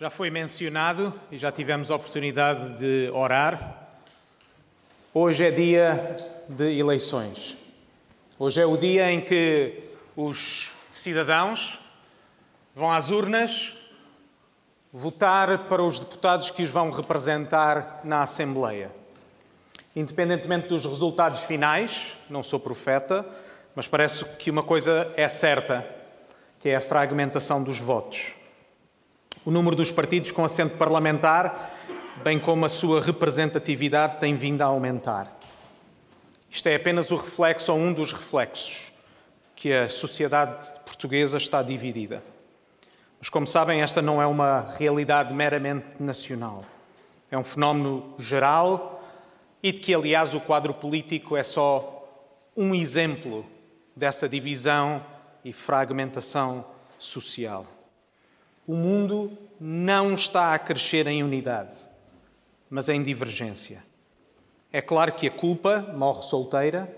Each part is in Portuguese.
Já foi mencionado e já tivemos a oportunidade de orar. Hoje é dia de eleições. Hoje é o dia em que os cidadãos vão às urnas votar para os deputados que os vão representar na Assembleia. Independentemente dos resultados finais, não sou profeta, mas parece que uma coisa é certa, que é a fragmentação dos votos. O número dos partidos com assento parlamentar, bem como a sua representatividade, tem vindo a aumentar. Isto é apenas o reflexo ou um dos reflexos que a sociedade portuguesa está dividida. Mas, como sabem, esta não é uma realidade meramente nacional. É um fenómeno geral e de que, aliás, o quadro político é só um exemplo dessa divisão e fragmentação social. O mundo não está a crescer em unidade, mas em divergência. É claro que a culpa morre solteira,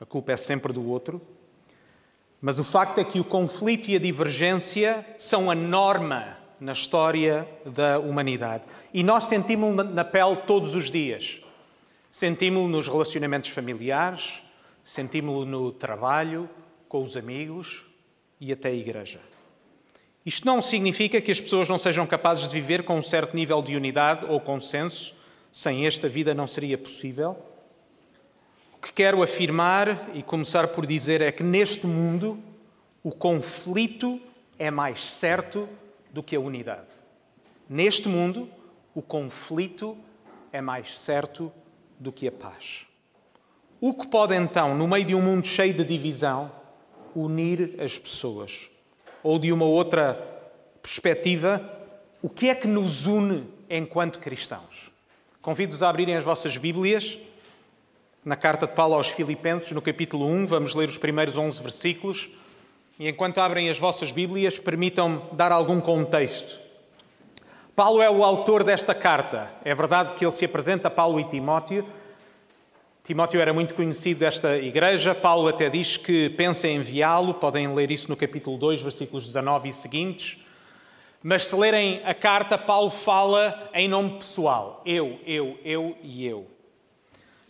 a culpa é sempre do outro, mas o facto é que o conflito e a divergência são a norma na história da humanidade. E nós sentimos-lo na pele todos os dias. Sentimos-lo nos relacionamentos familiares, sentimos-lo no trabalho, com os amigos e até a igreja. Isto não significa que as pessoas não sejam capazes de viver com um certo nível de unidade ou consenso. Sem esta vida não seria possível. O que quero afirmar e começar por dizer é que neste mundo o conflito é mais certo do que a unidade. Neste mundo o conflito é mais certo do que a paz. O que pode então, no meio de um mundo cheio de divisão, unir as pessoas? Ou de uma outra perspectiva, o que é que nos une enquanto cristãos? Convido-vos a abrirem as vossas Bíblias na carta de Paulo aos Filipenses, no capítulo 1, vamos ler os primeiros 11 versículos. E enquanto abrem as vossas Bíblias, permitam-me dar algum contexto. Paulo é o autor desta carta. É verdade que ele se apresenta a Paulo e Timóteo, Timóteo era muito conhecido desta igreja. Paulo até diz que pensa em enviá-lo. Podem ler isso no capítulo 2, versículos 19 e seguintes. Mas se lerem a carta, Paulo fala em nome pessoal: eu, eu, eu e eu.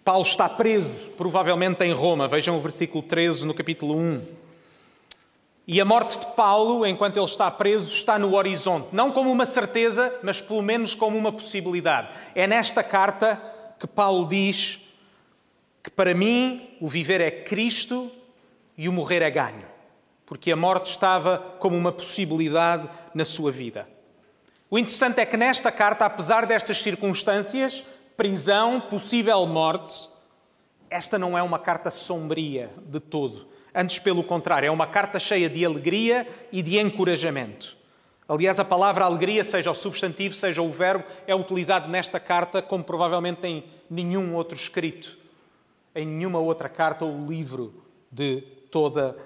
Paulo está preso, provavelmente em Roma. Vejam o versículo 13 no capítulo 1. E a morte de Paulo, enquanto ele está preso, está no horizonte. Não como uma certeza, mas pelo menos como uma possibilidade. É nesta carta que Paulo diz que para mim o viver é Cristo e o morrer é ganho, porque a morte estava como uma possibilidade na sua vida. O interessante é que nesta carta, apesar destas circunstâncias, prisão, possível morte, esta não é uma carta sombria de todo. Antes, pelo contrário, é uma carta cheia de alegria e de encorajamento. Aliás, a palavra alegria, seja o substantivo, seja o verbo, é utilizado nesta carta como provavelmente em nenhum outro escrito em nenhuma outra carta ou livro de toda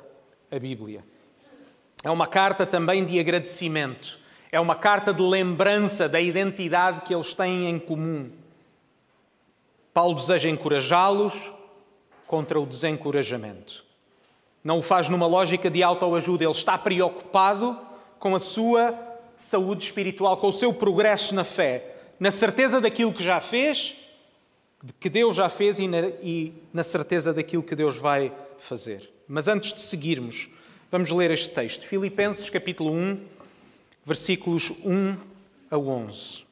a Bíblia. É uma carta também de agradecimento, é uma carta de lembrança da identidade que eles têm em comum. Paulo deseja encorajá-los contra o desencorajamento. Não o faz numa lógica de autoajuda, ele está preocupado com a sua saúde espiritual, com o seu progresso na fé, na certeza daquilo que já fez de que Deus já fez e na, e na certeza daquilo que Deus vai fazer. Mas antes de seguirmos, vamos ler este texto. Filipenses capítulo 1, versículos 1 a 11.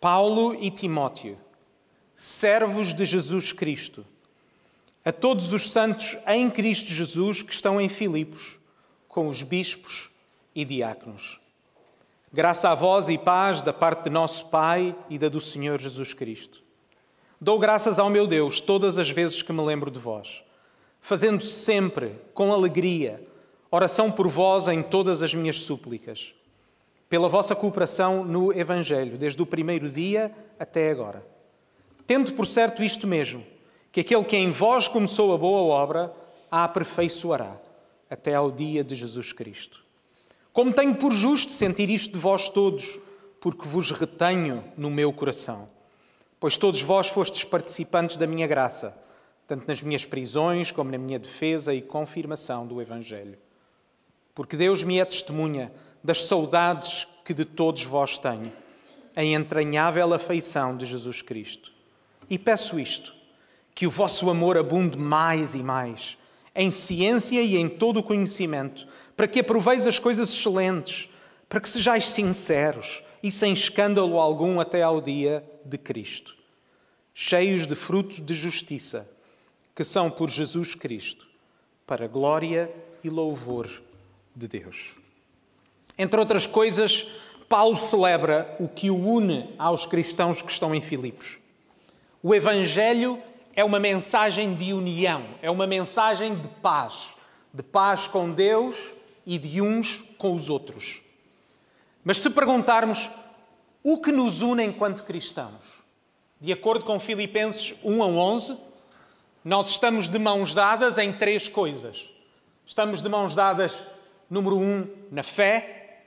Paulo e Timóteo, servos de Jesus Cristo, a todos os santos em Cristo Jesus que estão em Filipos, com os bispos e diáconos. Graça a vós e paz da parte de nosso Pai e da do Senhor Jesus Cristo. Dou graças ao meu Deus todas as vezes que me lembro de vós, fazendo sempre, com alegria, oração por vós em todas as minhas súplicas, pela vossa cooperação no Evangelho, desde o primeiro dia até agora. Tendo por certo isto mesmo, que aquele que em vós começou a boa obra, a aperfeiçoará até ao dia de Jesus Cristo. Como tenho por justo sentir isto de vós todos, porque vos retenho no meu coração. Pois todos vós fostes participantes da minha graça, tanto nas minhas prisões como na minha defesa e confirmação do Evangelho. Porque Deus me é testemunha das saudades que de todos vós tenho, a entranhável afeição de Jesus Cristo. E peço isto, que o vosso amor abunde mais e mais, em ciência e em todo o conhecimento, para que aproveis as coisas excelentes, para que sejais sinceros e sem escândalo algum até ao dia de Cristo, cheios de frutos de justiça, que são por Jesus Cristo, para glória e louvor de Deus. Entre outras coisas, Paulo celebra o que o une aos cristãos que estão em Filipos. O Evangelho é uma mensagem de união, é uma mensagem de paz, de paz com Deus e de uns com os outros. Mas se perguntarmos o que nos une enquanto cristãos, de acordo com Filipenses 1 a 11, nós estamos de mãos dadas em três coisas. Estamos de mãos dadas, número um, na fé,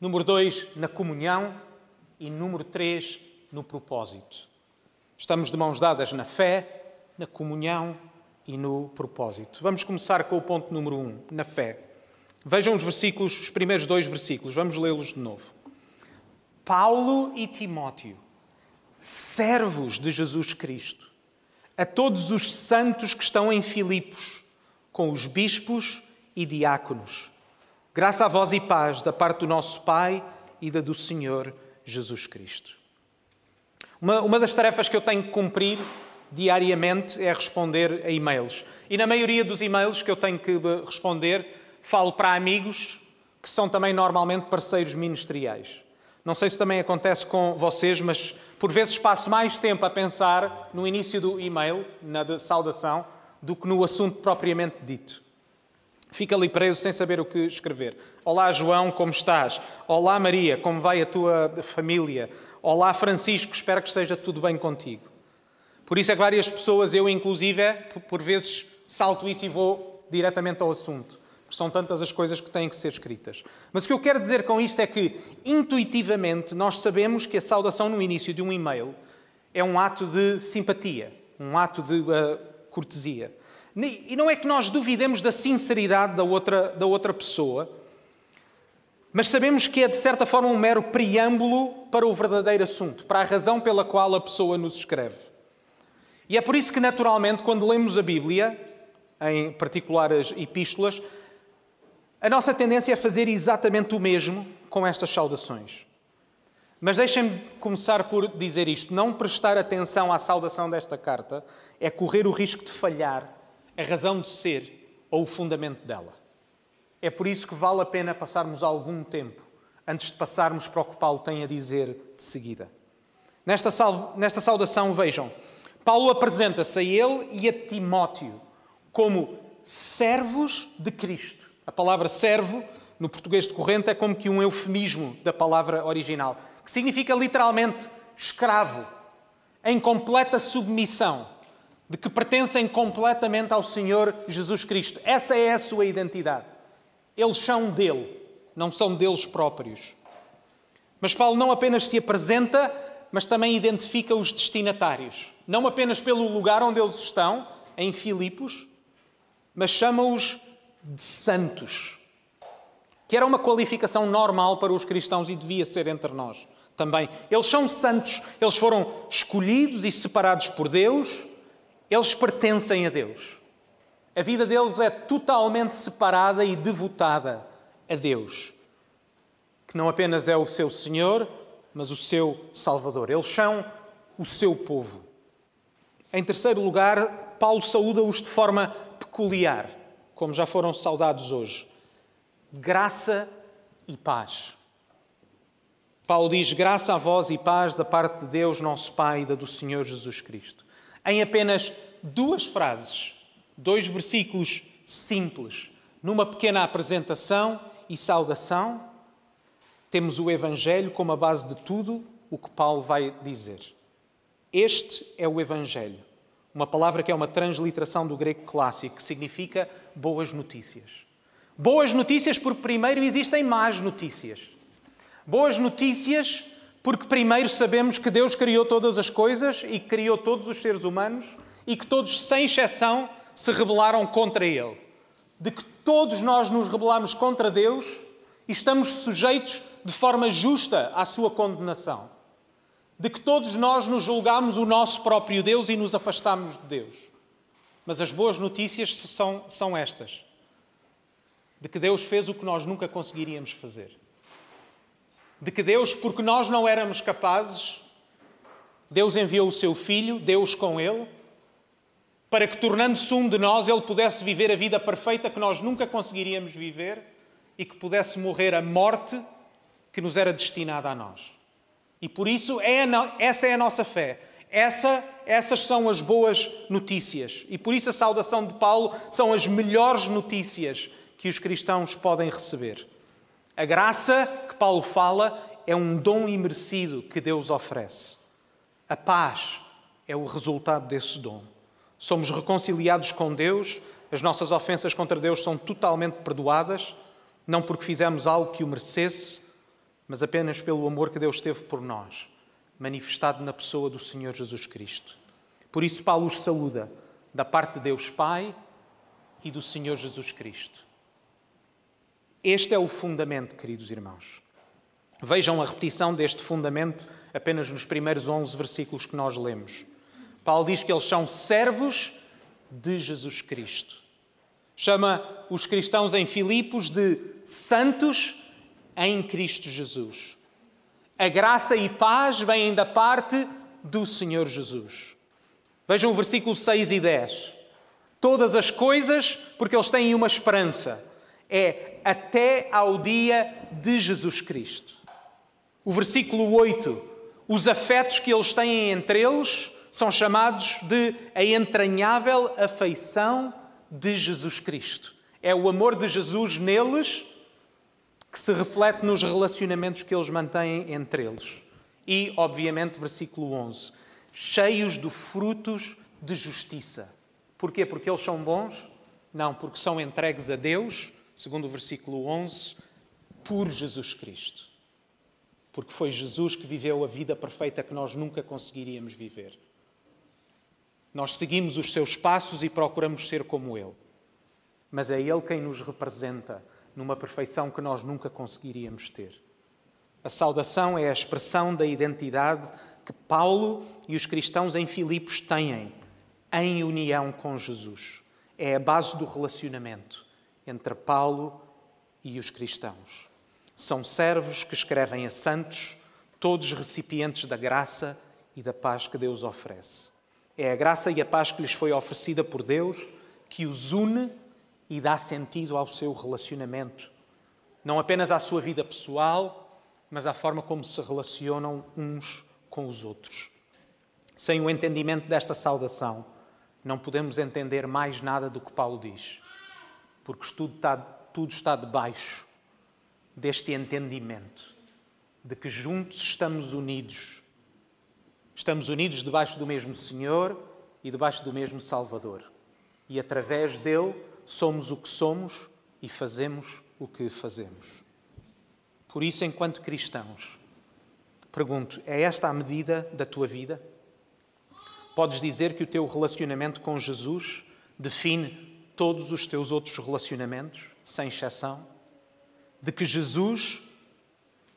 número dois, na comunhão e número três, no propósito. Estamos de mãos dadas na fé, na comunhão e no propósito. Vamos começar com o ponto número um, na fé. Vejam os versículos, os primeiros dois versículos, vamos lê-los de novo. Paulo e Timóteo, servos de Jesus Cristo, a todos os santos que estão em Filipos, com os bispos e diáconos. Graça a vós e paz da parte do nosso Pai e da do Senhor Jesus Cristo. Uma, uma das tarefas que eu tenho que cumprir diariamente é responder a e-mails. E na maioria dos e-mails que eu tenho que responder, falo para amigos que são também normalmente parceiros ministeriais. Não sei se também acontece com vocês, mas por vezes passo mais tempo a pensar no início do e-mail, na saudação, do que no assunto propriamente dito. Fica ali preso sem saber o que escrever. Olá, João, como estás? Olá, Maria, como vai a tua família? Olá, Francisco, espero que esteja tudo bem contigo. Por isso é que várias pessoas, eu inclusive, por vezes salto isso e vou diretamente ao assunto. Porque são tantas as coisas que têm que ser escritas. Mas o que eu quero dizer com isto é que, intuitivamente, nós sabemos que a saudação no início de um e-mail é um ato de simpatia, um ato de uh, cortesia. E não é que nós duvidemos da sinceridade da outra, da outra pessoa, mas sabemos que é, de certa forma, um mero preâmbulo para o verdadeiro assunto, para a razão pela qual a pessoa nos escreve. E é por isso que, naturalmente, quando lemos a Bíblia, em particular as epístolas, a nossa tendência é fazer exatamente o mesmo com estas saudações. Mas deixem-me começar por dizer isto: não prestar atenção à saudação desta carta é correr o risco de falhar a razão de ser ou o fundamento dela. É por isso que vale a pena passarmos algum tempo antes de passarmos para o que Paulo tem a dizer de seguida. Nesta, nesta saudação, vejam, Paulo apresenta-se a ele e a Timóteo como servos de Cristo. A palavra servo, no português de corrente, é como que um eufemismo da palavra original, que significa literalmente escravo, em completa submissão, de que pertencem completamente ao Senhor Jesus Cristo. Essa é a sua identidade. Eles são dele, não são deles próprios. Mas Paulo não apenas se apresenta, mas também identifica os destinatários não apenas pelo lugar onde eles estão, em Filipos, mas chama-os de santos, que era uma qualificação normal para os cristãos e devia ser entre nós também. Eles são santos, eles foram escolhidos e separados por Deus, eles pertencem a Deus. A vida deles é totalmente separada e devotada a Deus, que não apenas é o seu Senhor, mas o seu Salvador. Eles são o seu povo. Em terceiro lugar, Paulo saúda-os de forma peculiar, como já foram saudados hoje. Graça e paz. Paulo diz: graça a vós e paz da parte de Deus, nosso Pai, e da do Senhor Jesus Cristo. Em apenas duas frases, dois versículos simples, numa pequena apresentação e saudação, temos o Evangelho como a base de tudo o que Paulo vai dizer. Este é o Evangelho, uma palavra que é uma transliteração do grego clássico, que significa boas notícias. Boas notícias porque primeiro existem más notícias. Boas notícias porque primeiro sabemos que Deus criou todas as coisas e criou todos os seres humanos e que todos, sem exceção, se rebelaram contra Ele. De que todos nós nos rebelamos contra Deus e estamos sujeitos de forma justa à sua condenação. De que todos nós nos julgamos o nosso próprio Deus e nos afastamos de Deus. Mas as boas notícias são, são estas: de que Deus fez o que nós nunca conseguiríamos fazer. De que Deus, porque nós não éramos capazes, Deus enviou o seu Filho, Deus com ele, para que, tornando-se um de nós, ele pudesse viver a vida perfeita que nós nunca conseguiríamos viver e que pudesse morrer a morte que nos era destinada a nós. E por isso, é essa é a nossa fé. Essa, essas são as boas notícias. E por isso, a saudação de Paulo são as melhores notícias que os cristãos podem receber. A graça que Paulo fala é um dom imerecido que Deus oferece. A paz é o resultado desse dom. Somos reconciliados com Deus, as nossas ofensas contra Deus são totalmente perdoadas, não porque fizemos algo que o merecesse, mas apenas pelo amor que Deus teve por nós, manifestado na pessoa do Senhor Jesus Cristo. Por isso, Paulo os saúda da parte de Deus Pai e do Senhor Jesus Cristo. Este é o fundamento, queridos irmãos. Vejam a repetição deste fundamento apenas nos primeiros 11 versículos que nós lemos. Paulo diz que eles são servos de Jesus Cristo. Chama os cristãos em Filipos de santos em Cristo Jesus. A graça e paz vêm da parte do Senhor Jesus. Vejam o versículo 6 e 10. Todas as coisas, porque eles têm uma esperança, é até ao dia de Jesus Cristo. O versículo 8, os afetos que eles têm entre eles são chamados de a entranhável afeição de Jesus Cristo. É o amor de Jesus neles que se reflete nos relacionamentos que eles mantêm entre eles. E, obviamente, versículo 11: cheios de frutos de justiça. Porquê? Porque eles são bons? Não, porque são entregues a Deus, segundo o versículo 11, por Jesus Cristo. Porque foi Jesus que viveu a vida perfeita que nós nunca conseguiríamos viver. Nós seguimos os seus passos e procuramos ser como Ele. Mas é Ele quem nos representa numa perfeição que nós nunca conseguiríamos ter. A saudação é a expressão da identidade que Paulo e os cristãos em Filipos têm em união com Jesus. É a base do relacionamento entre Paulo e os cristãos. São servos que escrevem a santos, todos recipientes da graça e da paz que Deus oferece. É a graça e a paz que lhes foi oferecida por Deus que os une e dá sentido ao seu relacionamento. Não apenas à sua vida pessoal, mas à forma como se relacionam uns com os outros. Sem o entendimento desta saudação, não podemos entender mais nada do que Paulo diz, porque tudo está, tudo está debaixo deste entendimento de que juntos estamos unidos Estamos unidos debaixo do mesmo Senhor e debaixo do mesmo Salvador. E através dele somos o que somos e fazemos o que fazemos. Por isso, enquanto cristãos, pergunto: é esta a medida da tua vida? Podes dizer que o teu relacionamento com Jesus define todos os teus outros relacionamentos, sem exceção? De que Jesus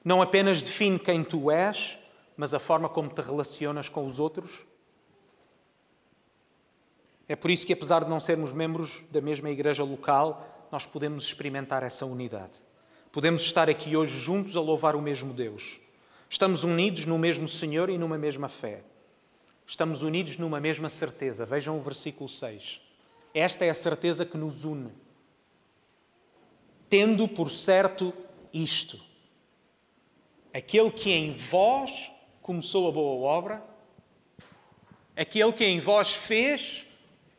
não apenas define quem tu és, mas a forma como te relacionas com os outros. É por isso que, apesar de não sermos membros da mesma igreja local, nós podemos experimentar essa unidade. Podemos estar aqui hoje juntos a louvar o mesmo Deus. Estamos unidos no mesmo Senhor e numa mesma fé. Estamos unidos numa mesma certeza. Vejam o versículo 6. Esta é a certeza que nos une. Tendo por certo isto: aquele que em vós começou a boa obra, aquele que em vós fez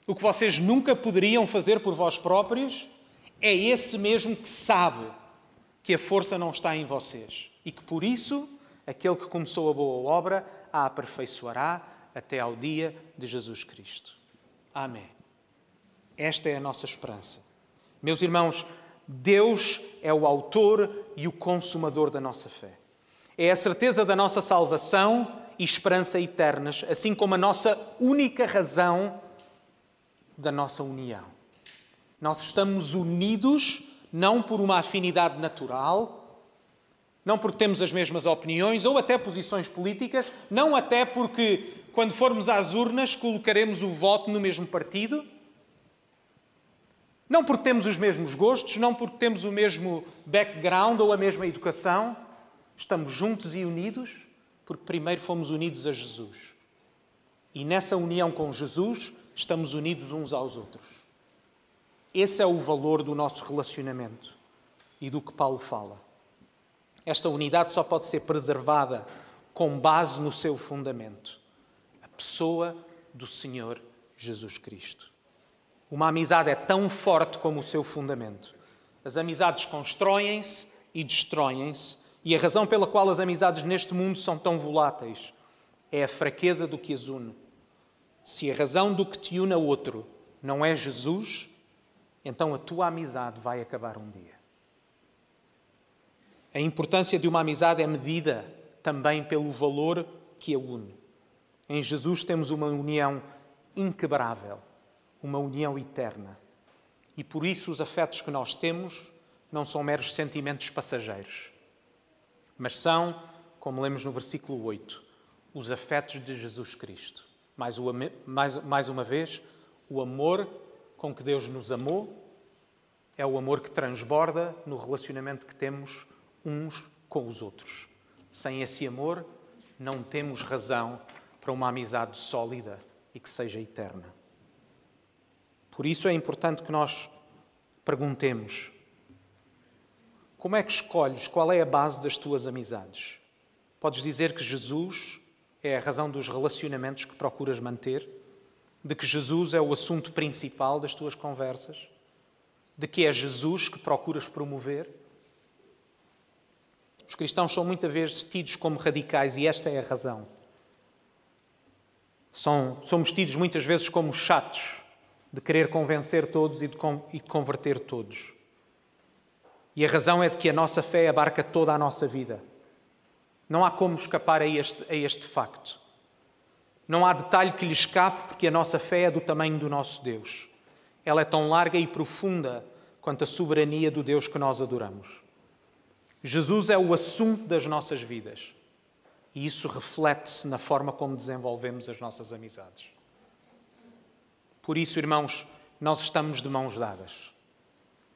o que vocês nunca poderiam fazer por vós próprios, é esse mesmo que sabe que a força não está em vocês e que por isso aquele que começou a boa obra a aperfeiçoará até ao dia de Jesus Cristo. Amém. Esta é a nossa esperança. Meus irmãos, Deus é o autor e o consumador da nossa fé é a certeza da nossa salvação e esperança eternas, assim como a nossa única razão da nossa união. Nós estamos unidos não por uma afinidade natural, Não porque temos as mesmas opiniões ou até posições políticas, não até porque, quando formos às urnas, colocaremos o voto no mesmo partido. Não porque temos os mesmos gostos, não porque temos o mesmo background ou a mesma educação. Estamos juntos e unidos porque primeiro fomos unidos a Jesus. E nessa união com Jesus, estamos unidos uns aos outros. Esse é o valor do nosso relacionamento e do que Paulo fala. Esta unidade só pode ser preservada com base no seu fundamento a pessoa do Senhor Jesus Cristo. Uma amizade é tão forte como o seu fundamento. As amizades constroem-se e destroem-se, e a razão pela qual as amizades neste mundo são tão voláteis é a fraqueza do que as une. Se a razão do que te une a outro não é Jesus, então a tua amizade vai acabar um dia. A importância de uma amizade é medida também pelo valor que a une. Em Jesus temos uma união inquebrável, uma união eterna. E por isso os afetos que nós temos não são meros sentimentos passageiros, mas são, como lemos no versículo 8, os afetos de Jesus Cristo. Mais, mais, mais uma vez, o amor com que Deus nos amou é o amor que transborda no relacionamento que temos uns com os outros. Sem esse amor, não temos razão para uma amizade sólida e que seja eterna. Por isso é importante que nós perguntemos: como é que escolhes qual é a base das tuas amizades? Podes dizer que Jesus é a razão dos relacionamentos que procuras manter? De que Jesus é o assunto principal das tuas conversas? De que é Jesus que procuras promover? Os cristãos são muitas vezes tidos como radicais e esta é a razão. São, somos tidos muitas vezes como chatos de querer convencer todos e de, e de converter todos. E a razão é de que a nossa fé abarca toda a nossa vida. Não há como escapar a este, a este facto. Não há detalhe que lhe escape, porque a nossa fé é do tamanho do nosso Deus. Ela é tão larga e profunda quanto a soberania do Deus que nós adoramos. Jesus é o assunto das nossas vidas e isso reflete-se na forma como desenvolvemos as nossas amizades. Por isso, irmãos, nós estamos de mãos dadas.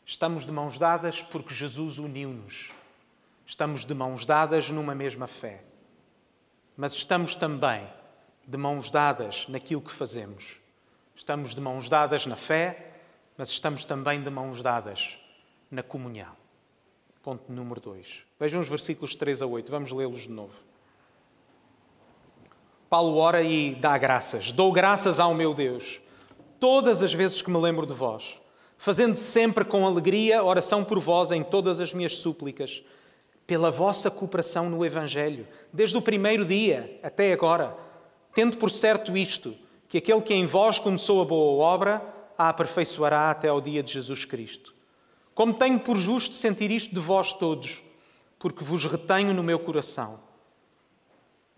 Estamos de mãos dadas porque Jesus uniu-nos. Estamos de mãos dadas numa mesma fé. Mas estamos também de mãos dadas naquilo que fazemos. Estamos de mãos dadas na fé, mas estamos também de mãos dadas na comunhão. Ponto número 2. Vejam os versículos 3 a 8, vamos lê-los de novo. Paulo ora e dá graças. Dou graças ao meu Deus, todas as vezes que me lembro de vós, fazendo sempre com alegria oração por vós em todas as minhas súplicas, pela vossa cooperação no Evangelho, desde o primeiro dia até agora, tendo por certo isto, que aquele que em vós começou a boa obra, a aperfeiçoará até ao dia de Jesus Cristo. Como tenho por justo sentir isto de vós todos, porque vos retenho no meu coração.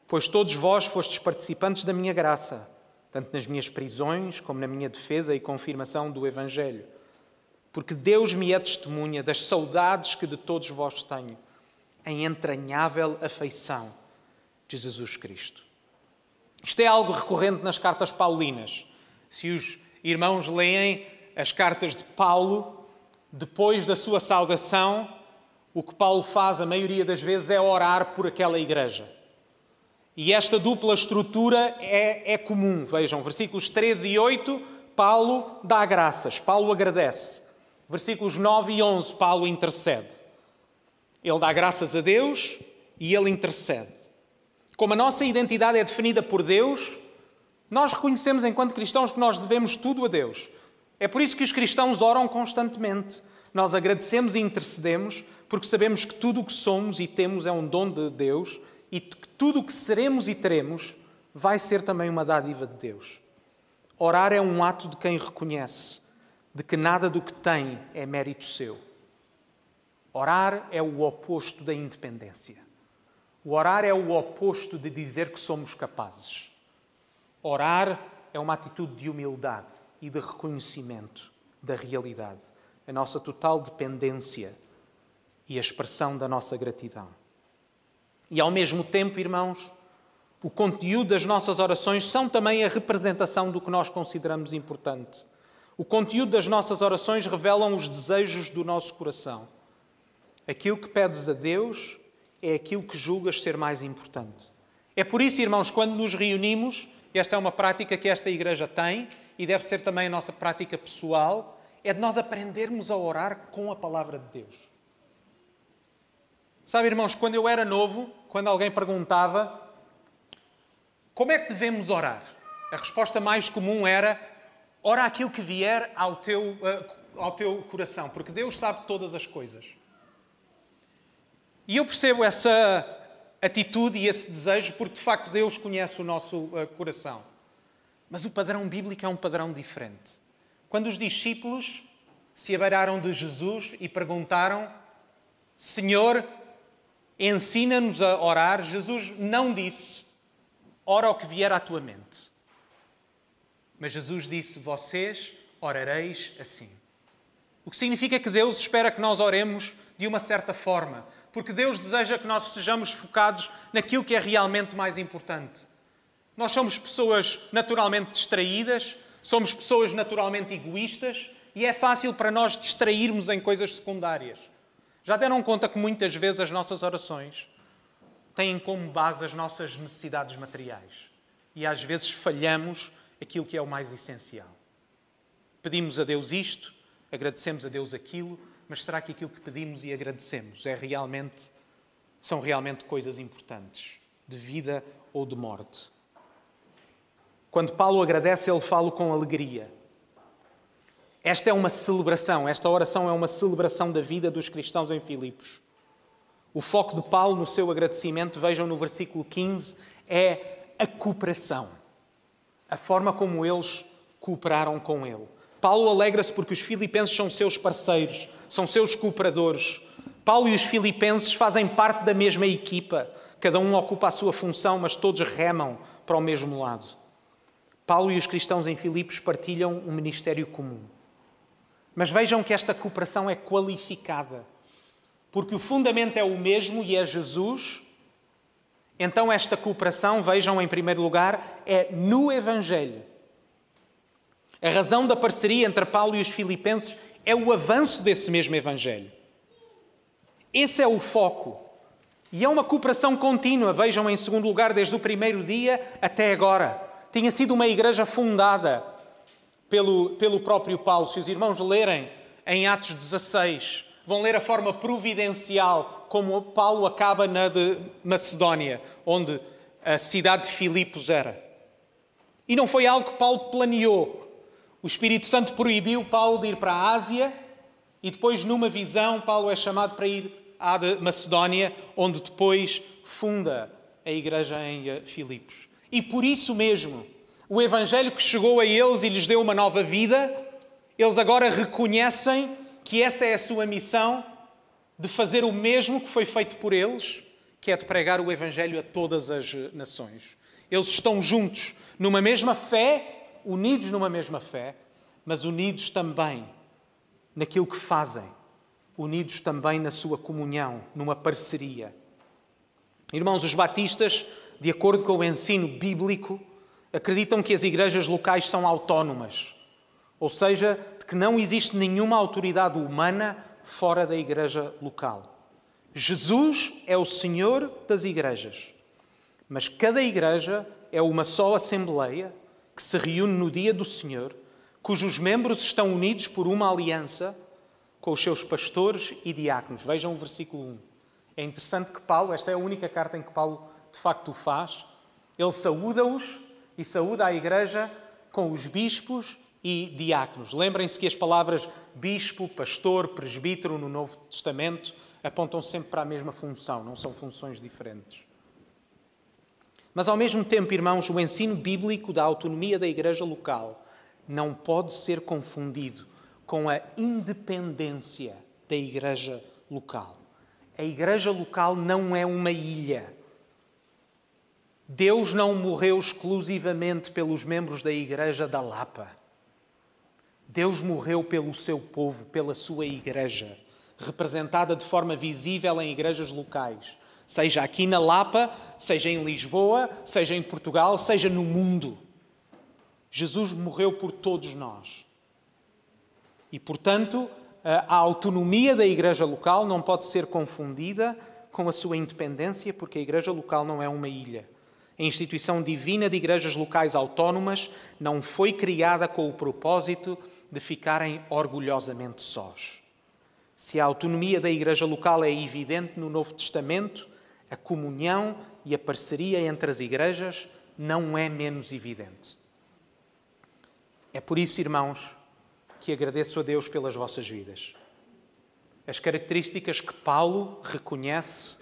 Pois todos vós fostes participantes da minha graça, tanto nas minhas prisões como na minha defesa e confirmação do Evangelho. Porque Deus me é testemunha das saudades que de todos vós tenho, em entranhável afeição de Jesus Cristo. Isto é algo recorrente nas cartas paulinas. Se os irmãos leem as cartas de Paulo, depois da sua saudação, o que Paulo faz a maioria das vezes é orar por aquela igreja. E esta dupla estrutura é, é comum. Vejam, versículos 13 e 8, Paulo dá graças, Paulo agradece. Versículos 9 e 11, Paulo intercede. Ele dá graças a Deus e ele intercede. Como a nossa identidade é definida por Deus, nós reconhecemos enquanto cristãos que nós devemos tudo a Deus. É por isso que os cristãos oram constantemente. Nós agradecemos e intercedemos porque sabemos que tudo o que somos e temos é um dom de Deus e que tudo o que seremos e teremos vai ser também uma dádiva de Deus. Orar é um ato de quem reconhece de que nada do que tem é mérito seu. Orar é o oposto da independência. O orar é o oposto de dizer que somos capazes. Orar é uma atitude de humildade e de reconhecimento da realidade, a nossa total dependência e a expressão da nossa gratidão. E ao mesmo tempo, irmãos, o conteúdo das nossas orações são também a representação do que nós consideramos importante. O conteúdo das nossas orações revelam os desejos do nosso coração. Aquilo que pedes a Deus é aquilo que julgas ser mais importante. É por isso, irmãos, quando nos reunimos, esta é uma prática que esta igreja tem e deve ser também a nossa prática pessoal, é de nós aprendermos a orar com a palavra de Deus. Sabe, irmãos, quando eu era novo, quando alguém perguntava como é que devemos orar, a resposta mais comum era ora aquilo que vier ao teu, eh, ao teu coração, porque Deus sabe todas as coisas. E eu percebo essa atitude e esse desejo porque de facto Deus conhece o nosso uh, coração. Mas o padrão bíblico é um padrão diferente. Quando os discípulos se abeiraram de Jesus e perguntaram: Senhor, ensina-nos a orar, Jesus não disse: Ora o que vier à tua mente. Mas Jesus disse: Vocês orareis assim. O que significa que Deus espera que nós oremos de uma certa forma, porque Deus deseja que nós estejamos focados naquilo que é realmente mais importante. Nós somos pessoas naturalmente distraídas, somos pessoas naturalmente egoístas e é fácil para nós distrairmos em coisas secundárias. Já deram conta que muitas vezes as nossas orações têm como base as nossas necessidades materiais e às vezes falhamos aquilo que é o mais essencial. Pedimos a Deus isto, agradecemos a Deus aquilo, mas será que aquilo que pedimos e agradecemos é realmente são realmente coisas importantes, de vida ou de morte? Quando Paulo agradece, ele fala com alegria. Esta é uma celebração, esta oração é uma celebração da vida dos cristãos em Filipos. O foco de Paulo no seu agradecimento, vejam no versículo 15, é a cooperação. A forma como eles cooperaram com ele. Paulo alegra-se porque os filipenses são seus parceiros, são seus cooperadores. Paulo e os filipenses fazem parte da mesma equipa. Cada um ocupa a sua função, mas todos remam para o mesmo lado. Paulo e os cristãos em Filipos partilham um ministério comum. Mas vejam que esta cooperação é qualificada, porque o fundamento é o mesmo e é Jesus. Então, esta cooperação, vejam em primeiro lugar, é no Evangelho. A razão da parceria entre Paulo e os filipenses é o avanço desse mesmo Evangelho. Esse é o foco. E é uma cooperação contínua, vejam em segundo lugar, desde o primeiro dia até agora. Tinha sido uma igreja fundada pelo, pelo próprio Paulo. Se os irmãos lerem em Atos 16, vão ler a forma providencial como Paulo acaba na de Macedónia, onde a cidade de Filipos era. E não foi algo que Paulo planeou. O Espírito Santo proibiu Paulo de ir para a Ásia e depois, numa visão, Paulo é chamado para ir à Macedónia, onde depois funda a igreja em eh, Filipos. E por isso mesmo, o Evangelho que chegou a eles e lhes deu uma nova vida, eles agora reconhecem que essa é a sua missão de fazer o mesmo que foi feito por eles, que é de pregar o Evangelho a todas as nações. Eles estão juntos numa mesma fé unidos numa mesma fé, mas unidos também naquilo que fazem, unidos também na sua comunhão, numa parceria. Irmãos, os batistas, de acordo com o ensino bíblico, acreditam que as igrejas locais são autónomas, ou seja, que não existe nenhuma autoridade humana fora da igreja local. Jesus é o Senhor das igrejas, mas cada igreja é uma só assembleia que se reúne no dia do Senhor, cujos membros estão unidos por uma aliança com os seus pastores e diáconos. Vejam o versículo 1. É interessante que Paulo, esta é a única carta em que Paulo de facto o faz, ele saúda-os e saúda a igreja com os bispos e diáconos. Lembrem-se que as palavras bispo, pastor, presbítero no Novo Testamento apontam sempre para a mesma função, não são funções diferentes. Mas, ao mesmo tempo, irmãos, o ensino bíblico da autonomia da igreja local não pode ser confundido com a independência da igreja local. A igreja local não é uma ilha. Deus não morreu exclusivamente pelos membros da igreja da Lapa. Deus morreu pelo seu povo, pela sua igreja, representada de forma visível em igrejas locais seja aqui na Lapa, seja em Lisboa, seja em Portugal, seja no mundo. Jesus morreu por todos nós. E, portanto, a autonomia da igreja local não pode ser confundida com a sua independência, porque a igreja local não é uma ilha. A instituição divina de igrejas locais autónomas não foi criada com o propósito de ficarem orgulhosamente sós. Se a autonomia da igreja local é evidente no Novo Testamento, a comunhão e a parceria entre as igrejas não é menos evidente. É por isso, irmãos, que agradeço a Deus pelas vossas vidas. As características que Paulo reconhece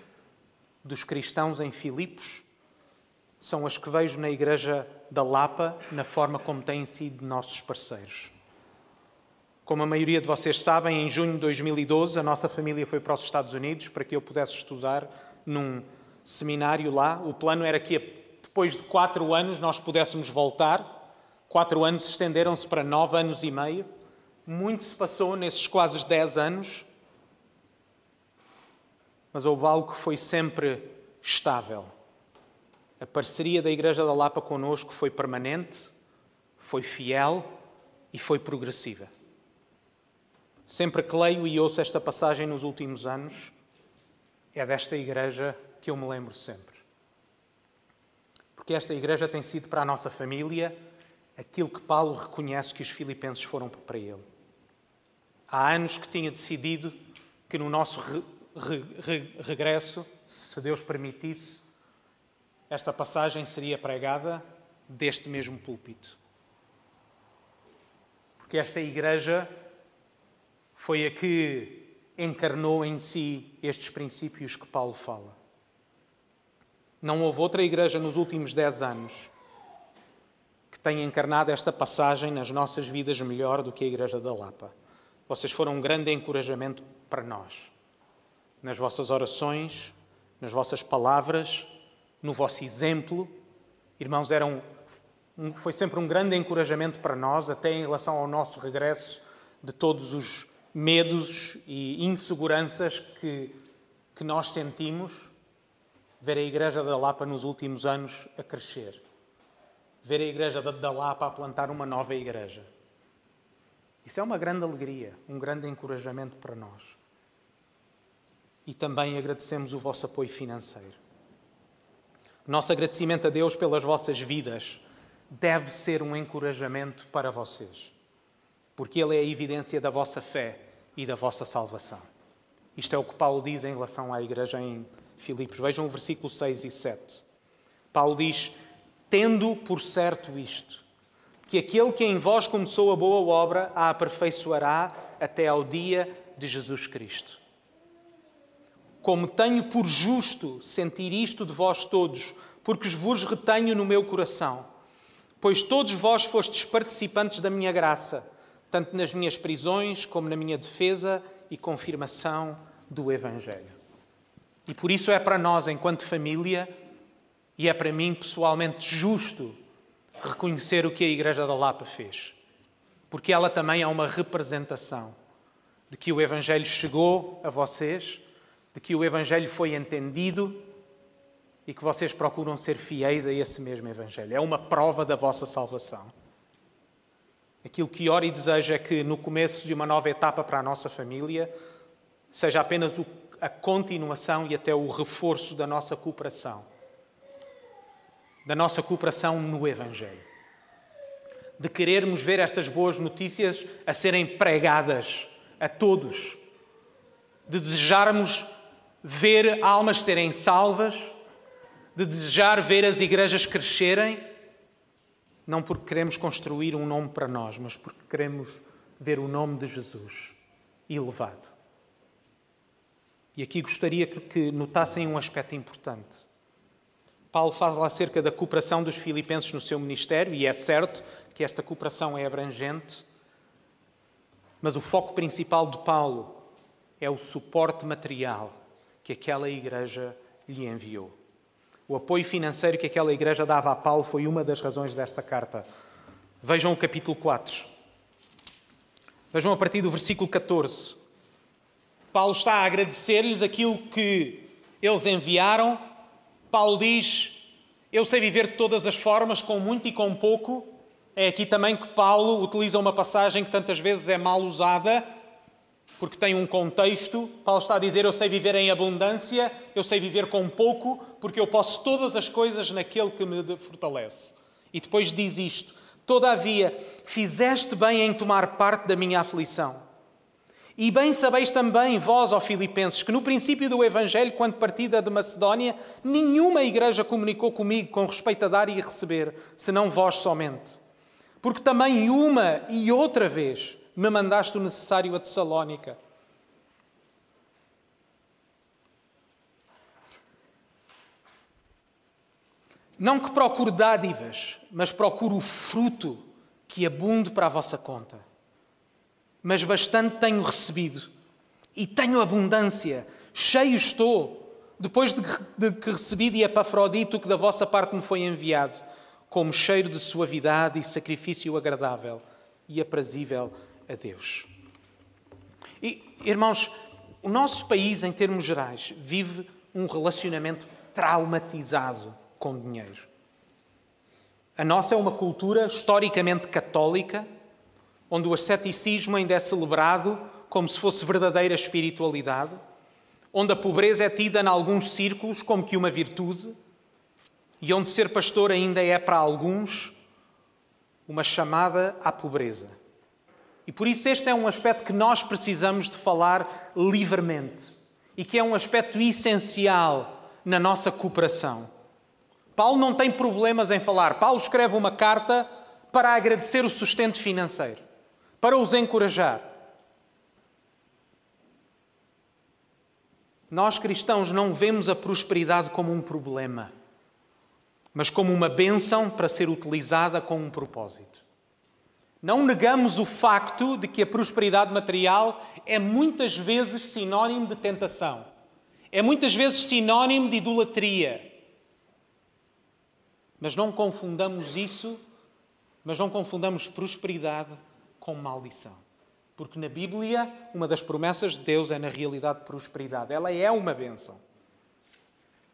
dos cristãos em Filipos são as que vejo na Igreja da Lapa, na forma como têm sido nossos parceiros. Como a maioria de vocês sabem, em junho de 2012 a nossa família foi para os Estados Unidos para que eu pudesse estudar num seminário lá. O plano era que depois de quatro anos nós pudéssemos voltar. Quatro anos estenderam-se para nove anos e meio. Muito se passou nesses quase dez anos, mas houve algo que foi sempre estável. A parceria da Igreja da Lapa conosco foi permanente, foi fiel e foi progressiva. Sempre que leio e ouço esta passagem nos últimos anos, é desta igreja que eu me lembro sempre. Porque esta igreja tem sido para a nossa família aquilo que Paulo reconhece que os filipenses foram para ele. Há anos que tinha decidido que no nosso re, re, re, regresso, se Deus permitisse, esta passagem seria pregada deste mesmo púlpito. Porque esta igreja foi a que encarnou em si estes princípios que Paulo fala. Não houve outra igreja nos últimos dez anos que tenha encarnado esta passagem nas nossas vidas melhor do que a Igreja da Lapa. Vocês foram um grande encorajamento para nós. Nas vossas orações, nas vossas palavras, no vosso exemplo. Irmãos, eram, foi sempre um grande encorajamento para nós, até em relação ao nosso regresso de todos os medos e inseguranças que, que nós sentimos, ver a Igreja da Lapa nos últimos anos a crescer, ver a Igreja da Lapa a plantar uma nova igreja. Isso é uma grande alegria, um grande encorajamento para nós. E também agradecemos o vosso apoio financeiro. Nosso agradecimento a Deus pelas vossas vidas deve ser um encorajamento para vocês porque ele é a evidência da vossa fé e da vossa salvação. Isto é o que Paulo diz em relação à igreja em Filipos. Vejam o versículo 6 e 7. Paulo diz: Tendo por certo isto, que aquele que em vós começou a boa obra a aperfeiçoará até ao dia de Jesus Cristo. Como tenho por justo sentir isto de vós todos, porque vos retenho no meu coração, pois todos vós fostes participantes da minha graça tanto nas minhas prisões como na minha defesa e confirmação do Evangelho. E por isso é para nós, enquanto família, e é para mim pessoalmente justo reconhecer o que a Igreja da Lapa fez. Porque ela também é uma representação de que o Evangelho chegou a vocês, de que o Evangelho foi entendido e que vocês procuram ser fiéis a esse mesmo Evangelho. É uma prova da vossa salvação. Aquilo que ora e deseja é que no começo de uma nova etapa para a nossa família seja apenas a continuação e até o reforço da nossa cooperação. Da nossa cooperação no Evangelho. De querermos ver estas boas notícias a serem pregadas a todos. De desejarmos ver almas serem salvas. De desejar ver as igrejas crescerem não porque queremos construir um nome para nós, mas porque queremos ver o nome de Jesus elevado. E aqui gostaria que notassem um aspecto importante. Paulo fala acerca da cooperação dos filipenses no seu ministério, e é certo que esta cooperação é abrangente, mas o foco principal de Paulo é o suporte material que aquela igreja lhe enviou. O apoio financeiro que aquela igreja dava a Paulo foi uma das razões desta carta. Vejam o capítulo 4. Vejam a partir do versículo 14. Paulo está a agradecer-lhes aquilo que Eles enviaram. Paulo diz: Eu sei viver de todas as formas, com muito e com pouco. É aqui também que Paulo utiliza uma passagem que tantas vezes é mal usada, porque tem um contexto. Paulo está a dizer: Eu sei viver em abundância, eu sei viver com pouco, porque eu posso todas as coisas naquele que me fortalece. E depois diz isto: Todavia, fizeste bem em tomar parte da minha aflição. E bem sabeis também, vós, ó Filipenses, que no princípio do Evangelho, quando partida de Macedónia, nenhuma igreja comunicou comigo com respeito a dar e receber, senão vós somente. Porque também uma e outra vez me mandaste o necessário a Tessalónica. Não que procure dádivas, mas procure o fruto que abunde para a vossa conta. Mas bastante tenho recebido e tenho abundância, cheio estou, depois de, que recebi de Epafrodito que da vossa parte me foi enviado como cheiro de suavidade e sacrifício agradável e aprazível a Deus. E, irmãos, o nosso país, em termos gerais, vive um relacionamento traumatizado com dinheiro. A nossa é uma cultura historicamente católica, onde o asceticismo ainda é celebrado como se fosse verdadeira espiritualidade, onde a pobreza é tida em alguns círculos como que uma virtude e onde ser pastor ainda é para alguns uma chamada à pobreza. E por isso este é um aspecto que nós precisamos de falar livremente e que é um aspecto essencial na nossa cooperação. Paulo não tem problemas em falar. Paulo escreve uma carta para agradecer o sustento financeiro, para os encorajar. Nós cristãos não vemos a prosperidade como um problema mas como uma bênção para ser utilizada com um propósito. Não negamos o facto de que a prosperidade material é muitas vezes sinónimo de tentação, é muitas vezes sinónimo de idolatria. Mas não confundamos isso, mas não confundamos prosperidade com maldição. Porque na Bíblia, uma das promessas de Deus é na realidade prosperidade. Ela é uma bênção.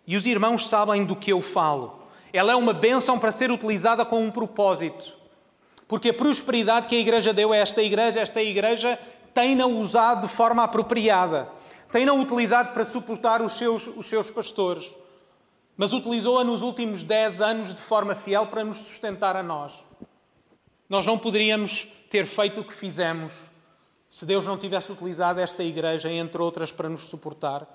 E os irmãos sabem do que eu falo. Ela é uma bênção para ser utilizada com um propósito. Porque a prosperidade que a Igreja deu a esta Igreja, esta Igreja tem-na usado de forma apropriada. Tem-na utilizado para suportar os seus, os seus pastores. Mas utilizou-a nos últimos dez anos de forma fiel para nos sustentar a nós. Nós não poderíamos ter feito o que fizemos se Deus não tivesse utilizado esta igreja, entre outras, para nos suportar.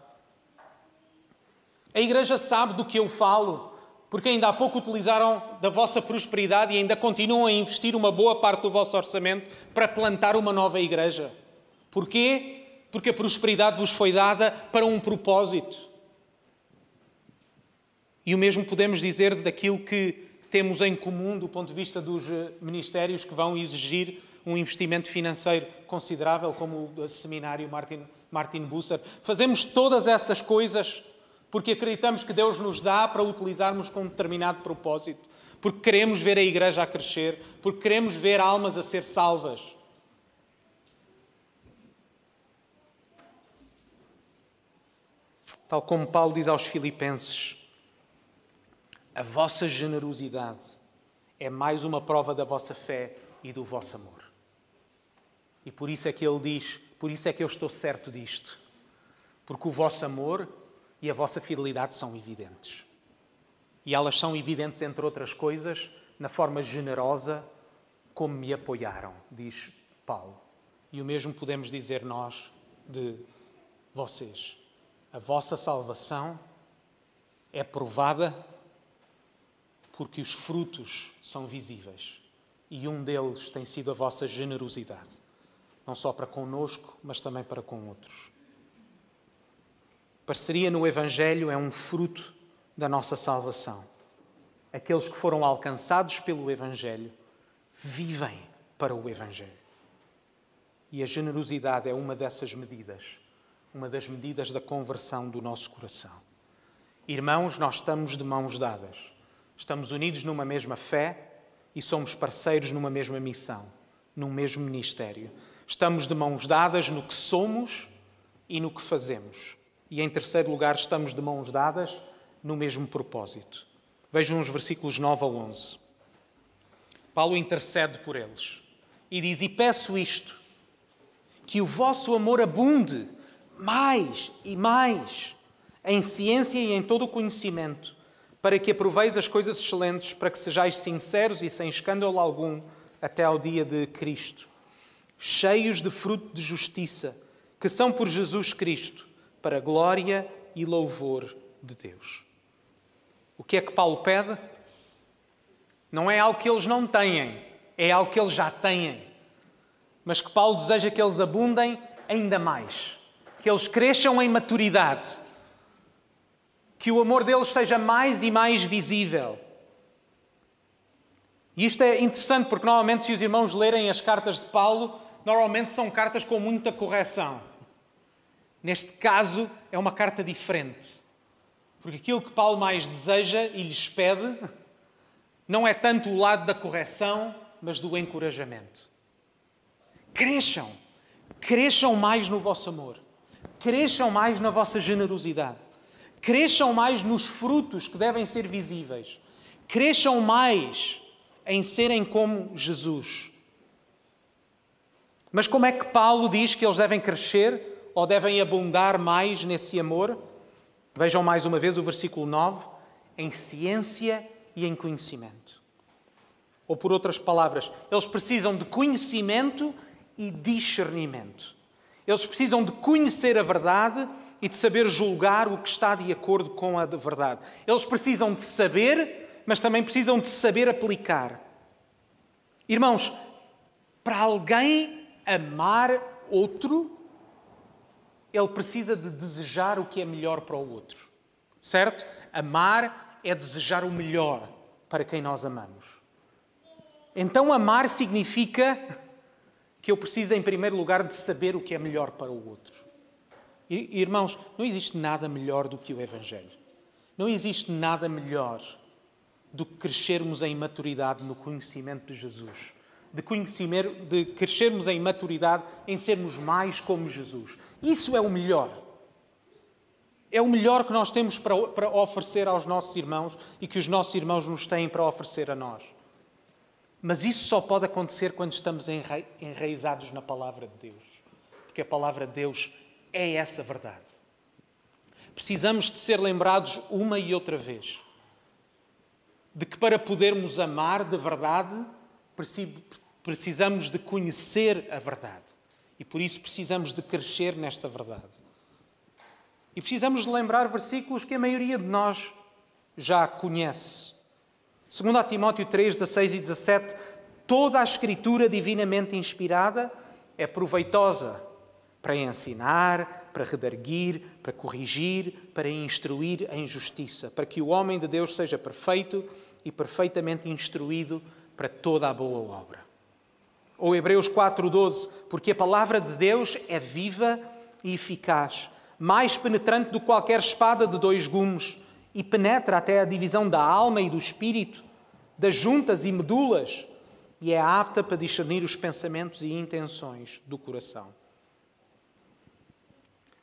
A igreja sabe do que eu falo porque ainda há pouco utilizaram da vossa prosperidade e ainda continuam a investir uma boa parte do vosso orçamento para plantar uma nova igreja. Porquê? Porque a prosperidade vos foi dada para um propósito. E o mesmo podemos dizer daquilo que temos em comum do ponto de vista dos eh, ministérios que vão exigir um investimento financeiro considerável, como o seminário Martin, Martin Busser. Fazemos todas essas coisas porque acreditamos que Deus nos dá para utilizarmos com um determinado propósito, porque queremos ver a igreja a crescer, porque queremos ver almas a ser salvas. Tal como Paulo diz aos Filipenses, a vossa generosidade é mais uma prova da vossa fé e do vosso amor. E por isso é que ele diz: por isso é que eu estou certo disto. Porque o vosso amor e a vossa fidelidade são evidentes. E elas são evidentes, entre outras coisas, na forma generosa como me apoiaram, diz Paulo. E o mesmo podemos dizer nós de vocês. A vossa salvação é provada porque os frutos são visíveis. E um deles tem sido a vossa generosidade, não só para conosco, mas também para com outros. Parceria no Evangelho é um fruto da nossa salvação. Aqueles que foram alcançados pelo Evangelho vivem para o Evangelho. E a generosidade é uma dessas medidas, uma das medidas da conversão do nosso coração. Irmãos, nós estamos de mãos dadas. Estamos unidos numa mesma fé e somos parceiros numa mesma missão, num mesmo ministério. Estamos de mãos dadas no que somos e no que fazemos E em terceiro lugar, estamos de mãos dadas no mesmo propósito. Vejam os versículos 9 a 11. Paulo intercede por eles e diz: E peço isto, que o vosso amor abunde mais e mais em ciência e em todo o conhecimento, para que aproveis as coisas excelentes, para que sejais sinceros e sem escândalo algum até ao dia de Cristo, cheios de fruto de justiça, que são por Jesus Cristo, para glória e louvor de Deus. O que é que Paulo pede? Não é algo que eles não têm, é algo que eles já têm. Mas que Paulo deseja que eles abundem ainda mais, que eles cresçam em maturidade, que o amor deles seja mais e mais visível. E isto é interessante porque normalmente se os irmãos lerem as cartas de Paulo, normalmente são cartas com muita correção. Neste caso é uma carta diferente. Porque aquilo que Paulo mais deseja e lhes pede não é tanto o lado da correção, mas do encorajamento. Cresçam, cresçam mais no vosso amor, cresçam mais na vossa generosidade, cresçam mais nos frutos que devem ser visíveis, cresçam mais em serem como Jesus. Mas como é que Paulo diz que eles devem crescer ou devem abundar mais nesse amor? Vejam mais uma vez o versículo 9: em ciência e em conhecimento. Ou por outras palavras, eles precisam de conhecimento e discernimento. Eles precisam de conhecer a verdade e de saber julgar o que está de acordo com a verdade. Eles precisam de saber mas também precisam de saber aplicar. Irmãos, para alguém amar outro, ele precisa de desejar o que é melhor para o outro. Certo? Amar é desejar o melhor para quem nós amamos. Então, amar significa que eu preciso, em primeiro lugar, de saber o que é melhor para o outro. Irmãos, não existe nada melhor do que o Evangelho. Não existe nada melhor do que crescermos em maturidade no conhecimento de Jesus. De, conhecer, de crescermos em maturidade em sermos mais como Jesus. Isso é o melhor. É o melhor que nós temos para, para oferecer aos nossos irmãos e que os nossos irmãos nos têm para oferecer a nós. Mas isso só pode acontecer quando estamos enraizados na palavra de Deus. Porque a palavra de Deus é essa verdade. Precisamos de ser lembrados uma e outra vez de que para podermos amar de verdade, precisamos de conhecer a verdade. E por isso precisamos de crescer nesta verdade. E precisamos de lembrar versículos que a maioria de nós já conhece. Segundo a Timóteo 3, 16 e 17, toda a escritura divinamente inspirada é proveitosa para ensinar, para redarguir, para corrigir, para instruir em justiça, para que o homem de Deus seja perfeito e perfeitamente instruído para toda a boa obra. Ou Hebreus 4:12, porque a palavra de Deus é viva e eficaz, mais penetrante do que qualquer espada de dois gumes, e penetra até a divisão da alma e do espírito, das juntas e medulas, e é apta para discernir os pensamentos e intenções do coração.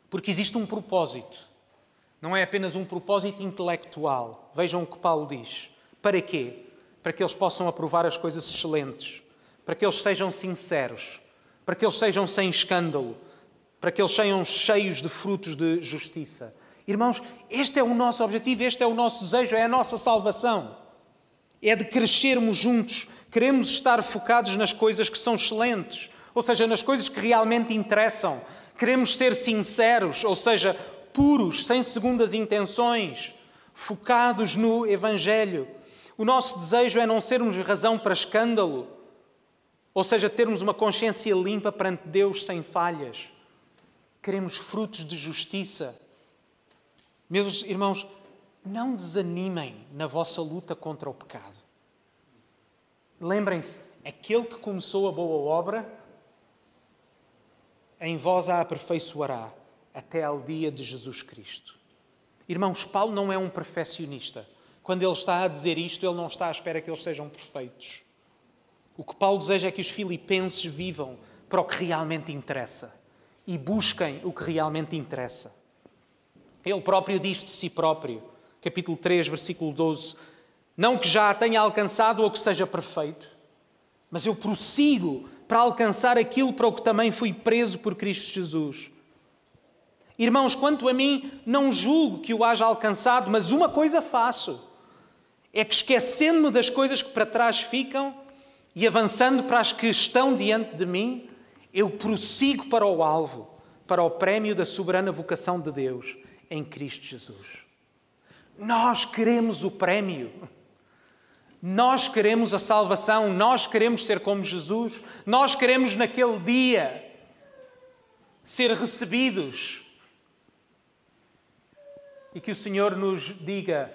Porque existe um propósito. Não é apenas um propósito intelectual. Vejam o que Paulo diz. Para quê? Para que eles possam aprovar as coisas excelentes, para que eles sejam sinceros, para que eles sejam sem escândalo, para que eles sejam cheios de frutos de justiça. Irmãos, este é o nosso objetivo, este é o nosso desejo, é a nossa salvação. É de crescermos juntos. Queremos estar focados nas coisas que são excelentes, ou seja, nas coisas que realmente interessam. Queremos ser sinceros, ou seja, puros, sem segundas intenções, focados no Evangelho. O nosso desejo é não sermos razão para escândalo, ou seja, termos uma consciência limpa perante Deus sem falhas. Queremos frutos de justiça. Meus irmãos, não desanimem na vossa luta contra o pecado. Lembrem-se, aquele que começou a boa obra, em vós a aperfeiçoará até ao dia de Jesus Cristo. Irmãos, Paulo não é um perfeccionista. Quando ele está a dizer isto, ele não está à espera que eles sejam perfeitos. O que Paulo deseja é que os filipenses vivam para o que realmente interessa e busquem o que realmente interessa. Ele próprio diz de si próprio, capítulo 3, versículo 12: Não que já tenha alcançado ou que seja perfeito, mas eu prossigo para alcançar aquilo para o que também fui preso por Cristo Jesus. Irmãos, quanto a mim, não julgo que o haja alcançado, mas uma coisa faço: é que esquecendo-me das coisas que para trás ficam e avançando para as que estão diante de mim, eu prossigo para o alvo, para o prémio da soberana vocação de Deus em Cristo Jesus. Nós queremos o prémio. Nós queremos a salvação, nós queremos ser como Jesus, nós queremos naquele dia ser recebidos. E que o Senhor nos diga: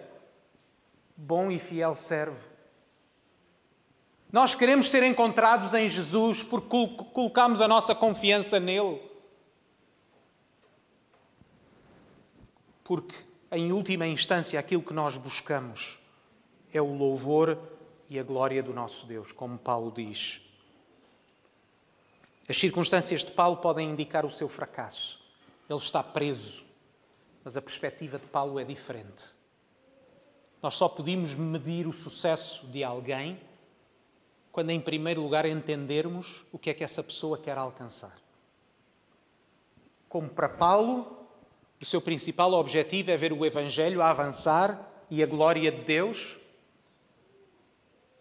bom e fiel servo. Nós queremos ser encontrados em Jesus porque colocamos a nossa confiança nele. Porque, em última instância, aquilo que nós buscamos é o louvor e a glória do nosso Deus, como Paulo diz. As circunstâncias de Paulo podem indicar o seu fracasso. Ele está preso, mas a perspectiva de Paulo é diferente. Nós só podemos medir o sucesso de alguém quando, em primeiro lugar, entendermos o que é que essa pessoa quer alcançar. Como para Paulo, o seu principal objetivo é ver o Evangelho a avançar e a glória de Deus.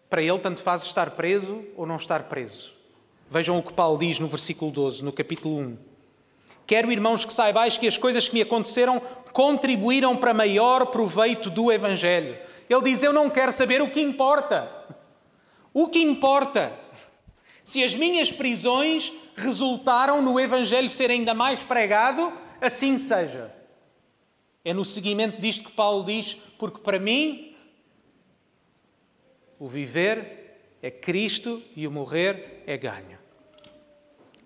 Para ele, tanto faz estar preso ou não estar preso. Vejam o que Paulo diz no versículo 12, no capítulo 1. Quero, irmãos, que saibais que as coisas que me aconteceram contribuíram para maior proveito do Evangelho. Ele diz: Eu não quero saber o que importa. O que importa? Se as minhas prisões resultaram no Evangelho ser ainda mais pregado, assim seja. É no seguimento disto que Paulo diz, porque para mim o viver é Cristo e o morrer é ganho.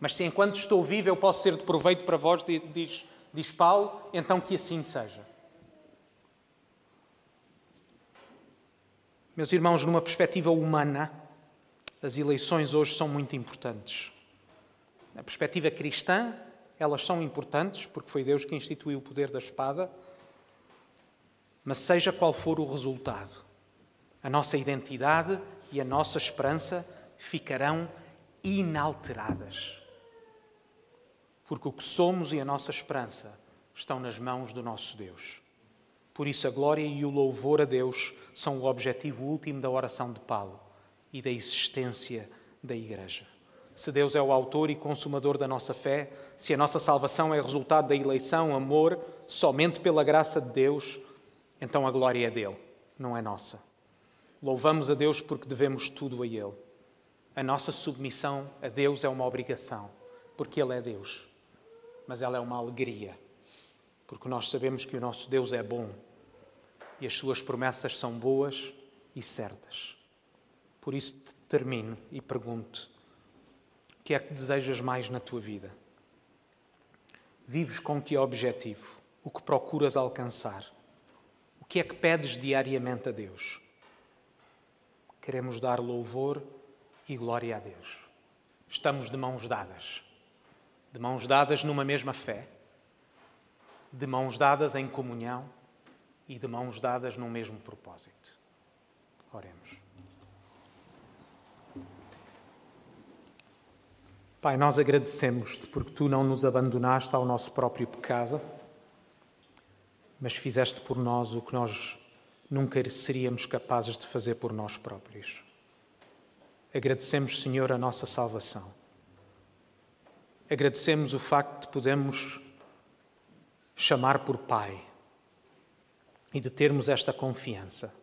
Mas se enquanto estou vivo eu posso ser de proveito para vós, diz, diz Paulo, então que assim seja. Meus irmãos, numa perspectiva humana, as eleições hoje são muito importantes. Na perspectiva cristã, elas são importantes porque foi Deus que instituiu o poder da espada, mas seja qual for o resultado, a nossa identidade e a nossa esperança ficarão inalteradas. Porque o que somos e a nossa esperança estão nas mãos do nosso Deus. Por isso, a glória e o louvor a Deus são o objetivo último da oração de Paulo e da existência da Igreja se Deus é o autor e consumador da nossa fé, se a nossa salvação é resultado da eleição, amor, somente pela graça de Deus, então a glória é dele, não é nossa. Louvamos a Deus porque devemos tudo a Ele. A nossa submissão a Deus é uma obrigação, porque Ele é Deus, mas ela é uma alegria, porque nós sabemos que o nosso Deus é bom e as Suas promessas são boas e certas. Por isso termino e pergunto: o que é que desejas mais na tua vida? Vives com que objetivo? O que procuras alcançar? O que é que pedes diariamente a Deus? Queremos dar louvor e glória a Deus. Estamos de mãos dadas. De mãos dadas numa mesma fé. De mãos dadas em comunhão e de mãos dadas num mesmo propósito. Oremos. Pai, nós agradecemos-te porque tu não nos abandonaste ao nosso próprio pecado, mas fizeste por nós o que nós nunca seríamos capazes de fazer por nós próprios. Agradecemos, Senhor, a nossa salvação. Agradecemos o facto de podermos chamar por Pai e de termos esta confiança.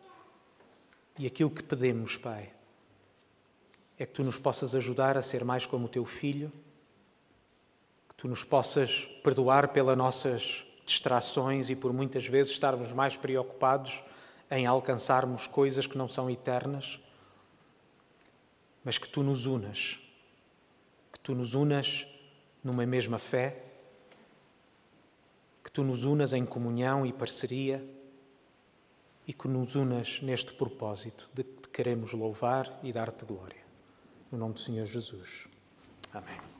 E aquilo que pedimos, Pai, é que tu nos possas ajudar a ser mais como o teu filho, que tu nos possas perdoar pelas nossas distrações e por muitas vezes estarmos mais preocupados em alcançarmos coisas que não são eternas, mas que tu nos unas, que tu nos unas numa mesma fé, que tu nos unas em comunhão e parceria e que nos unas neste propósito de que te queremos louvar e dar-te glória. No nome do Senhor Jesus. Amém.